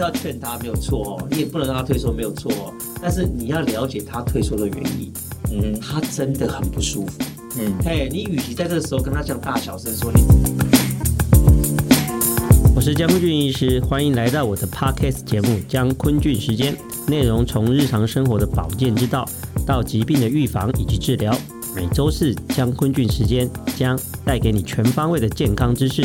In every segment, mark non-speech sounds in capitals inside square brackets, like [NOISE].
是要劝他没有错哦，你也不能让他退缩没有错哦，但是你要了解他退缩的原因。嗯，他真的很不舒服。嗯，嘿，你与其在这个时候跟他讲大小声说你，我是江坤俊医师，欢迎来到我的 Podcast 节目《江坤俊时间》，内容从日常生活的保健之道到疾病的预防以及治疗，每周四江坤俊时间将带给你全方位的健康知识。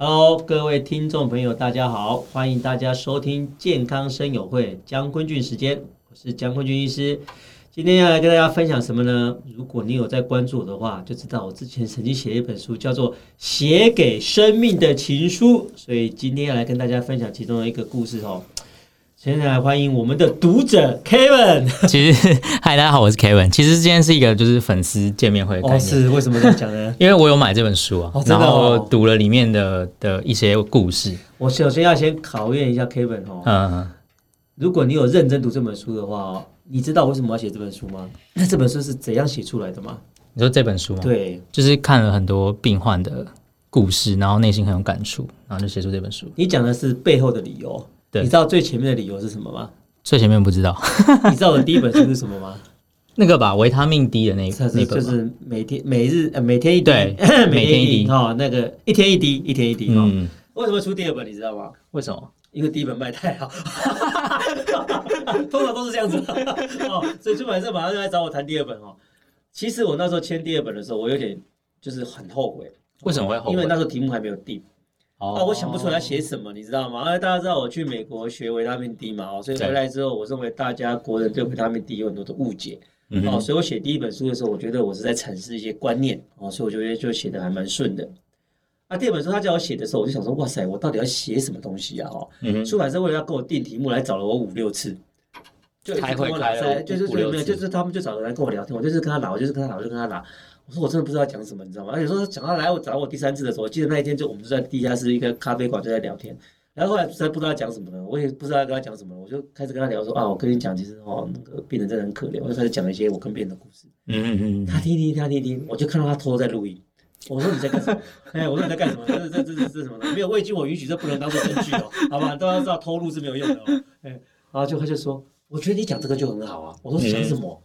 Hello，各位听众朋友，大家好，欢迎大家收听健康生友会江坤俊时间，我是江坤俊医师。今天要来跟大家分享什么呢？如果你有在关注我的话，就知道我之前曾经写了一本书，叫做《写给生命的情书》，所以今天要来跟大家分享其中的一个故事哦。现在来欢迎我们的读者 Kevin。其实，嗨，大家好，我是 Kevin。其实今天是一个就是粉丝见面会的概念。哦，是为什么这样讲呢？[LAUGHS] 因为我有买这本书啊，哦、然后读了里面的的一些故事。我首先要先考验一下 Kevin 哦。嗯嗯。如果你有认真读这本书的话哦，你知道为什么要写这本书吗？那这本书是怎样写出来的吗？你说这本书吗？对，就是看了很多病患的故事，然后内心很有感触，然后就写出这本书。你讲的是背后的理由。对，你知道最前面的理由是什么吗？最前面不知道。[LAUGHS] 你知道我的第一本书是什么吗？[LAUGHS] 那个吧，维他命 D 的那个，那本就是每天每日呃 [LAUGHS] 每天一滴，每天一滴哈，那个一天一滴，一天一滴哈。为什么出第二本？你知道吗？为什么？因为第一本卖太好，通常都是这样子哦。所以出版社马上就来找我谈第二本哦。其实我那时候签第二本的时候，我有点就是很后悔。为什么会后悔？因为那时候题目还没有定。哦、啊，我想不出来写什么，你知道吗？因为大家知道我去美国学维他命 D 嘛，哦所以回来之后，我认为大家国人对维他命 D 有很多的误解，哦、嗯，所以我写第一本书的时候，我觉得我是在阐释一些观念，哦，所以我觉得就写的还蛮顺的。那、啊、第二本书他叫我写的时候，我就想说，哇塞，我到底要写什么东西啊？哦，嗯、出版社为了要给我定题目，来找了我五六次，就开会开了，就是没有，就是他们就找人来跟我聊天，我就是跟他聊，我就是跟他聊，就跟他聊。我说我真的不知道讲什么，你知道吗？而且说讲到来我找我第三次的时候，我记得那一天就我们就在地下室一个咖啡馆就在聊天，然后后来实在不知道讲什么了，我也不知道跟他讲什么了，我就开始跟他聊说啊，我跟你讲，其实哦，那个病人真的很可怜，我就开始讲一些我跟病人的故事。嗯嗯嗯。他听听，他听听，我就看到他偷偷在录音。我说你在干什么？[LAUGHS] 哎，我说你在干什么？这这这这是什么呢？没有未经我允许，这不能当做证据哦，好吧？大家知道偷录是没有用的哦。哎，然后就他就说，我觉得你讲这个就很好啊。我说讲什么？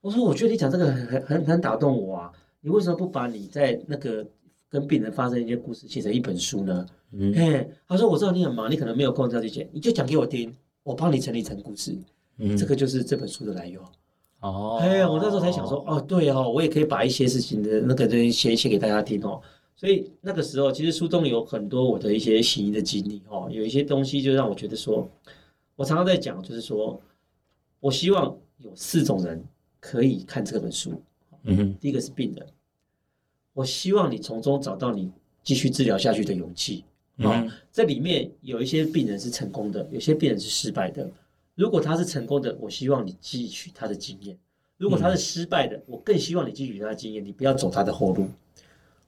我说我觉得你讲这个很很很很打动我啊。你为什么不把你在那个跟病人发生一些故事写成一本书呢？嗯，嘿，他说我知道你很忙，你可能没有空这样去写，你就讲给我听，我帮你整理成故事。嗯，这个就是这本书的来由。哦，嘿，我那时候才想说，哦，对哦，我也可以把一些事情的那个东西写写给大家听哦。所以那个时候，其实书中有很多我的一些行医的经历哦，有一些东西就让我觉得说，我常常在讲，就是说我希望有四种人可以看这本书。嗯哼，第一个是病人，我希望你从中找到你继续治疗下去的勇气。啊、嗯，这里面有一些病人是成功的，有些病人是失败的。如果他是成功的，我希望你汲取他的经验；如果他是失败的，我更希望你汲取他的经验，你不要走他的后路。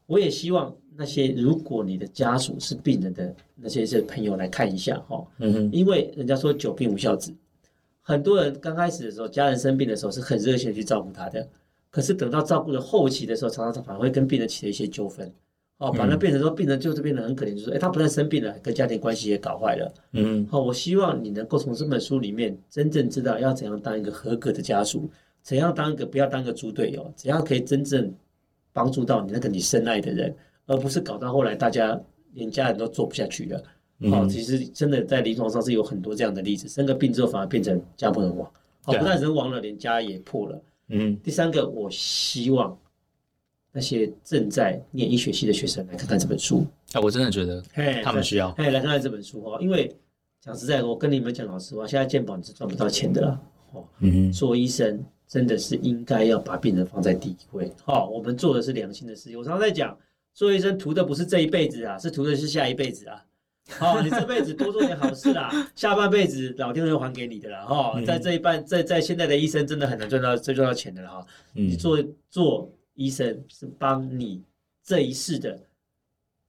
我也希望那些如果你的家属是病人的那些些朋友来看一下哈，嗯哼，因为人家说久病无孝子，很多人刚开始的时候，家人生病的时候是很热心去照顾他的。可是等到照顾的后期的时候，常常反而会跟病人起了一些纠纷，哦，反而变成说病人就是变得很可怜，就是说，哎，他不但生病了，跟家庭关系也搞坏了。嗯，好，我希望你能够从这本书里面真正知道要怎样当一个合格的家属，怎样当一个不要当个猪队友，怎样可以真正帮助到你那个你深爱的人，而不是搞到后来大家连家人都做不下去了。好，其实真的在临床上是有很多这样的例子，生个病之后反而变成家破人亡，好，不但人亡了，连家也破了。嗯，第三个，我希望那些正在念医学系的学生来看看这本书。啊，我真的觉得，嘿，他们需要，嘿，来看看这本书哦。因为讲实在，我跟你们讲老实话，现在健保你是赚不到钱的啦。哦，嗯，做医生真的是应该要把病人放在第一位。好，我们做的是良心的事。我常常在讲，做医生图的不是这一辈子啊，是图的是下一辈子啊。好、[LAUGHS] 哦，你这辈子多做点好事啦，下半辈子老天会还给你的啦。哈、哦，在这一半，在在现在的医生真的很难赚到最赚到钱的了哈。你做做医生是帮你这一世的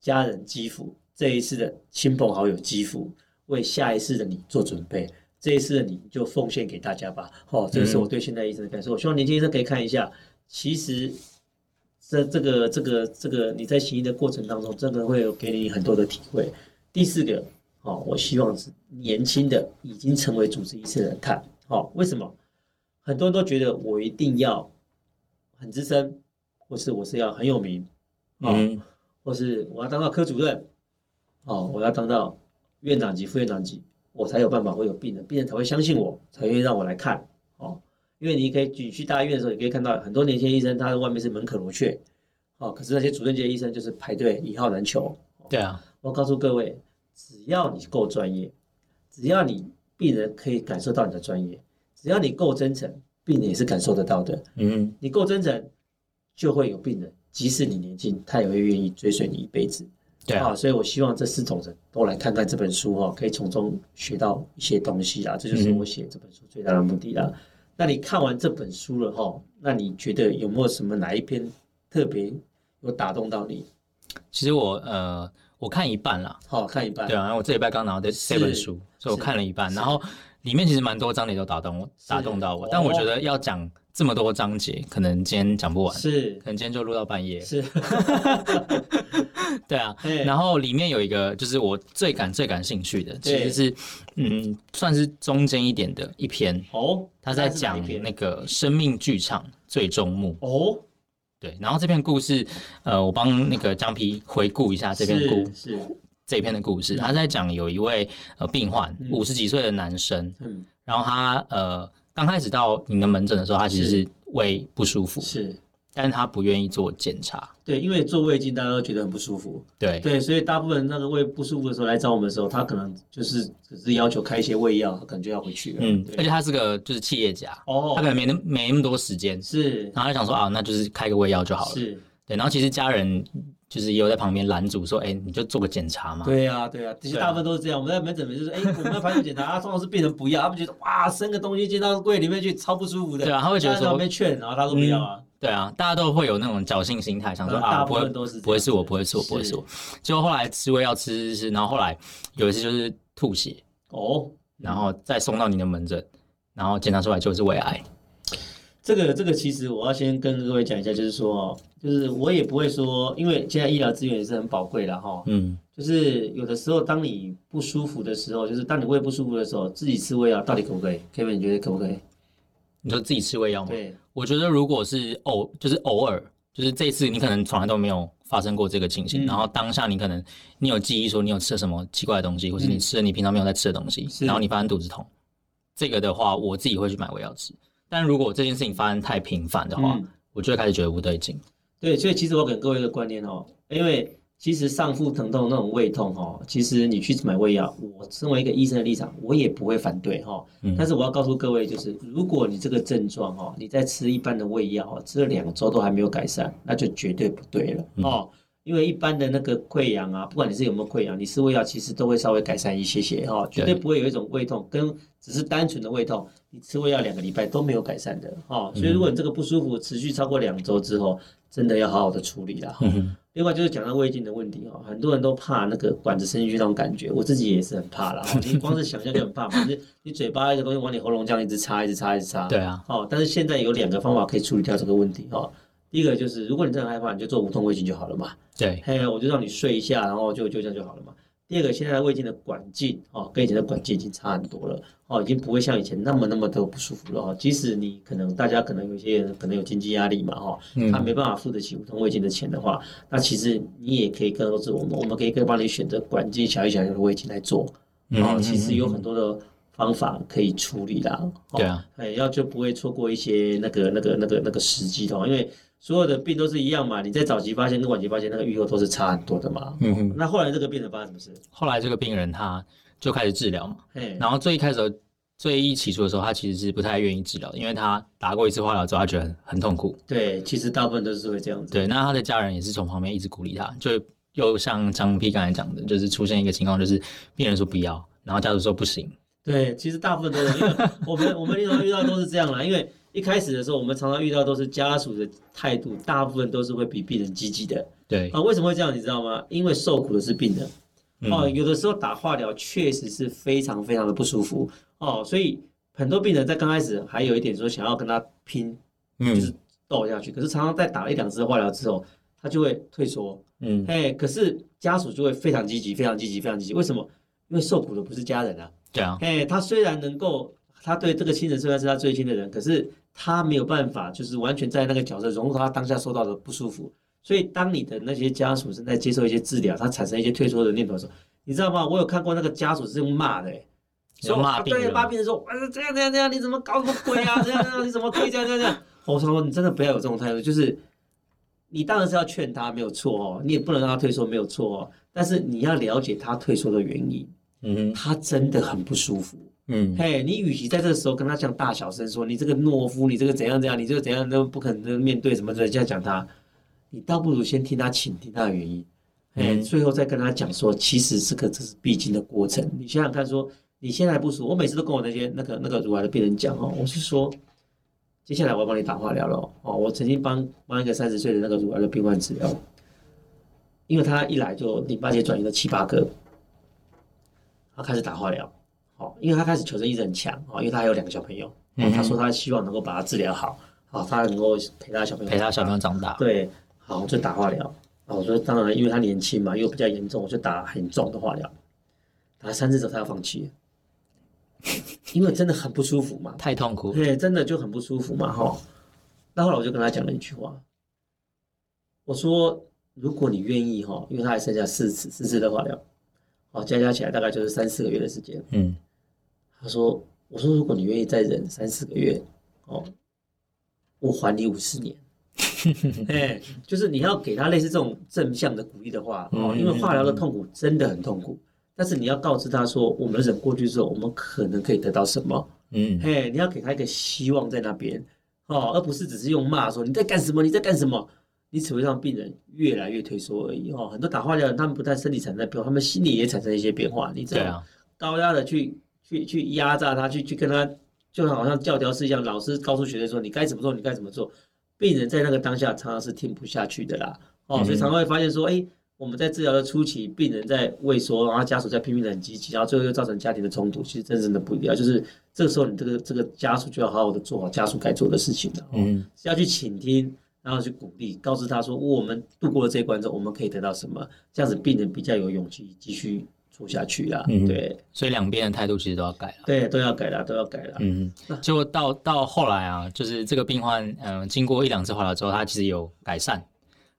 家人积福，这一世的亲朋好友积福，为下一世的你做准备。这一世的你就奉献给大家吧。好、哦，这是我对现在医生的感受。我希望年轻医生可以看一下，其实这这个这个这个你在行医的过程当中，真的会有给你很多的体会。第四个，哦，我希望是年轻的已经成为主治医师的人看，哦，为什么？很多人都觉得我一定要很资深，或是我是要很有名，哦、嗯，或是我要当到科主任，哦，我要当到院长级、副院长级，我才有办法会有病人，病人才会相信我，才愿意让我来看，哦，因为你可以举去大医院的时候，你可以看到很多年轻医生，他的外面是门可罗雀，哦，可是那些主任级的医生就是排队一号难求，哦、对啊，我告诉各位，只要你够专业，只要你病人可以感受到你的专业。只要你够真诚，病人也是感受得到的。嗯，你够真诚，就会有病人，即使你年轻，他也会愿意追随你一辈子。对啊，所以我希望这四种人都来看看这本书哈，可以从中学到一些东西啊。这就是我写这本书最大的目的啦。嗯、那你看完这本书了哈，那你觉得有没有什么哪一篇特别有打动到你？其实我呃，我看一半了，好看一半。对啊，然后我这礼拜刚拿到这本书，所以我看了一半，然后。里面其实蛮多章节都打动我，打动到我，但我觉得要讲这么多章节，可能今天讲不完，是，可能今天就录到半夜，是，[LAUGHS] 对啊，然后里面有一个就是我最感最感兴趣的，其实是嗯，算是中间一点的一篇哦，他在讲那个生命剧场最终幕哦，对，然后这篇故事，呃，我帮那个江皮回顾一下这篇故事。这篇的故事，他在讲有一位呃病患，五十几岁的男生，嗯，然后他呃刚开始到你的门诊的时候，他其实是胃不舒服，是，但是他不愿意做检查，对，因为做胃镜大家都觉得很不舒服，对。对，所以大部分那个胃不舒服的时候来找我们的时候，他可能就是只是要求开一些胃药，可能就要回去了，嗯，而且他是个就是企业家，哦，他可能没那没那么多时间，是，然后他想说啊，那就是开个胃药就好了，是，对，然后其实家人。就是也有在旁边拦阻说：“哎、欸，你就做个检查嘛。”对呀、啊，对呀、啊，其实大部分都是这样。我们在门诊里面就是：“哎、欸，我们要排队检查啊，通常是病人不要，他们觉得哇，生个东西进到柜里面去超不舒服的。”对啊，他会觉得说被劝，然后他都不要啊、嗯。对啊，大家都会有那种侥幸心态，想说啊，大部分都是不会是我，不会是我，不会是我。结果后来吃胃药吃吃吃，然后后来有一次就是吐血哦，然后再送到你的门诊，然后检查出来就是胃癌。这个这个其实我要先跟各位讲一下，就是说，就是我也不会说，因为现在医疗资源也是很宝贵的哈。嗯。就是有的时候，当你不舒服的时候，就是当你胃不舒服的时候，自己吃胃药到底可不可以？Kevin，你觉得可不可以？你说自己吃胃药吗？对。我觉得如果是偶，就是偶尔，就是这次你可能从来都没有发生过这个情形，嗯、然后当下你可能你有记忆说你有吃了什么奇怪的东西，或是你吃了你平常没有在吃的东西，嗯、然后你发现肚子痛，这个的话，我自己会去买胃药吃。但如果这件事情发生太频繁的话，嗯、我就会开始觉得不对劲。对，所以其实我给各位一个观念哦，因为其实上腹疼痛那种胃痛哦，其实你去买胃药，我身为一个医生的立场，我也不会反对哈。嗯、但是我要告诉各位，就是如果你这个症状哈，你在吃一般的胃药，吃了两周都还没有改善，那就绝对不对了哦。嗯因为一般的那个溃疡啊，不管你是有没有溃疡，你吃胃药其实都会稍微改善一些些哈，绝对不会有一种胃痛跟只是单纯的胃痛，你吃胃药两个礼拜都没有改善的哈。所以如果你这个不舒服持续超过两周之后，真的要好好的处理了哈。另外就是讲到胃镜的问题哈，很多人都怕那个管子伸进去那种感觉，我自己也是很怕啦。你光是想象就很怕嘛，你你嘴巴一个东西往你喉咙这样一直插，一直插，一直插。对啊。哦，但是现在有两个方法可以处理掉这个问题哈。第一个就是，如果你真的害怕，你就做无痛胃镜就好了嘛。对，嘿，我就让你睡一下，然后就就这样就好了嘛。第二个，现在胃镜的管径哦，跟以前的管径已经差很多了哦，已经不会像以前那么那么的不舒服了哦。即使你可能大家可能有些人可能有经济压力嘛哈，他没办法付得起无痛胃镜的钱的话，嗯、那其实你也可以跟着我们，我们可以可以帮你选择管径小一小的胃镜来做哦。其实有很多的方法可以处理啦。对啊，哎，要就不会错过一些那个那个那个那个时机的话，因为。所有的病都是一样嘛？你在早期发现跟晚期发现那个预后都是差很多的嘛。嗯哼。那后来这个病人发生什么事？后来这个病人他就开始治疗嘛。嘿然后最一开始最一起初的时候，他其实是不太愿意治疗，因为他打过一次化疗之后，他觉得很很痛苦。对，其实大部分都是会这样子。对，那他的家人也是从旁边一直鼓励他，就又像张 P 刚才讲的，就是出现一个情况，就是病人说不要，然后家属说不行。对，其实大部分都是，因为我们 [LAUGHS] 我们临床遇到都是这样啦，因为。一开始的时候，我们常常遇到都是家属的态度，大部分都是会比病人积极的。对啊，为什么会这样？你知道吗？因为受苦的是病人。哦，有的时候打化疗确实是非常非常的不舒服哦，所以很多病人在刚开始还有一点说想要跟他拼，嗯就是斗下去。可是常常在打了一两次化疗之后，他就会退缩。嗯，哎，可是家属就会非常积极，非常积极，非常积极。为什么？因为受苦的不是家人啊。对啊。哎，他虽然能够，他对这个亲人虽然是他最亲的人，可是他没有办法，就是完全在那个角色融入他当下受到的不舒服。所以，当你的那些家属正在接受一些治疗，他产生一些退缩的念头的时候，你知道吗？我有看过那个家属是用骂的、欸，说骂病人，对，骂病人说，啊，这样这样这样，你怎么搞什么鬼啊？这样这样，你怎么可以这样这样这样？我说，你真的不要有这种态度，就是你当然是要劝他，没有错哦，你也不能让他退缩，没有错哦，但是你要了解他退缩的原因，嗯，他真的很不舒服，嗯，嘿，你与其在这个时候跟他讲大小声说，你这个懦夫，你这个怎样怎样，你这个怎样都不可能面对什么的，这样讲他。你倒不如先听他倾听他的原因，哎、嗯，最后再跟他讲说，其实这个这是必经的过程。你想想看，说你现在不舒服，我每次都跟我那些那个那个乳癌的病人讲哦，我是说，接下来我要帮你打化疗了哦。我曾经帮帮一个三十岁的那个乳癌的病患治疗，因为他一来就淋巴结转移了七八个，他开始打化疗，好，因为他开始求生意志很强啊，因为他还有两个小朋友，他说他希望能够把他治疗好，啊，他能够陪他小朋友陪他小朋友长大，对。好，我就打化疗。啊，我说当然，因为他年轻嘛，又比较严重，我就打很重的化疗。打三次之后，他要放弃，因为真的很不舒服嘛，太痛苦。对，真的就很不舒服嘛，哈。那后来我就跟他讲了一句话，我说：如果你愿意哈，因为他还剩下四次，四次的化疗，哦，加加起来大概就是三四个月的时间。嗯。他说：我说如果你愿意再忍三四个月，哦，我还你五十年。[LAUGHS] 哎，就是你要给他类似这种正向的鼓励的话哦，因为化疗的痛苦真的很痛苦，但是你要告知他说，我们忍过去之后，我们可能可以得到什么？嗯，嘿，你要给他一个希望在那边哦，而不是只是用骂说你在干什么？你在干什么？你只会让病人越来越退缩而已哦。很多打化疗的人，他们不但身体产生变化，他们心理也产生一些变化。你这样高压的去去去压榨他，去去跟他，就好像教条是一样，老师告诉学生说你该怎么做，你该怎么做。病人在那个当下常常是听不下去的啦，哦，所以常常会发现说，哎，我们在治疗的初期，病人在畏缩，然后家属在拼命的很积极，然后最后又造成家庭的冲突，其实真正的不一样。就是这个时候，你这个这个家属就要好好的做好家属该做的事情了，嗯，是要去倾听，然后去鼓励，告诉他说，我们度过了这一关之后，我们可以得到什么，这样子病人比较有勇气继续。做下去啊，嗯，对，所以两边的态度其实都要改了，对，都要改了，都要改了，嗯，结果到到后来啊，就是这个病患，嗯、呃，经过一两次化疗之后，他其实有改善，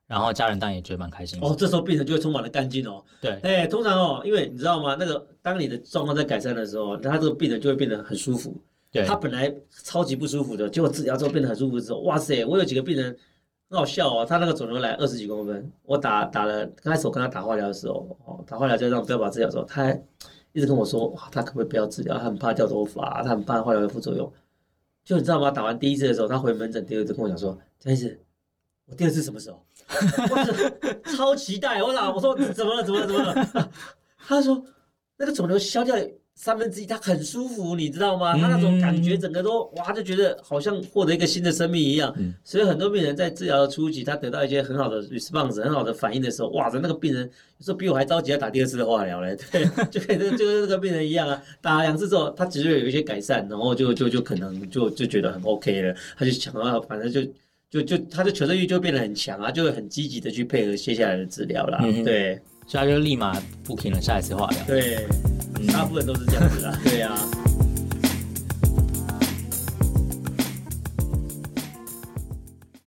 然后家人当然也觉得蛮开心。哦，这时候病人就会充满了干劲哦，对，哎、欸，通常哦，因为你知道吗？那个当你的状况在改善的时候，他这个病人就会变得很舒服，对，他本来超级不舒服的，结果治疗之后变得很舒服之后，哇塞，我有几个病人。很好笑哦，他那个肿瘤来二十几公分，我打打了，刚开始我跟他打化疗的时候，哦，打化疗就让不要把治疗的时候，他还一直跟我说，哇他可不可以不要治疗？他很怕掉头发，他很怕化疗的副作用。就你知道吗？打完第一次的时候，他回门诊第二次跟我讲说，江医师，我第二次什么时候？我 [LAUGHS] 超期待，我讲，我说怎么了？怎么了？怎么了？[LAUGHS] 他说那个肿瘤消掉。三分之一，他很舒服，你知道吗？他那种感觉，整个都哇，就觉得好像获得一个新的生命一样。嗯、所以很多病人在治疗的初期，他得到一些很好的 response，很好的反应的时候，哇，那个病人有时候比我还着急要打第二次的化疗嘞。[LAUGHS] 对，[LAUGHS] 就跟就跟那个病人一样啊，打了两次之后，他只是有一些改善，然后就就就可能就就觉得很 OK 了，他就想要，反正就就就他的求生欲就变得很强啊，就会很积极的去配合接下来的治疗啦。嗯、对。所以他就立马 booking 了下一次化疗。对，大部分都是这样子的。对呀、